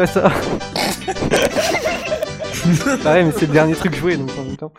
Ça. Pareil, mais c'est le dernier truc joué, donc en même temps.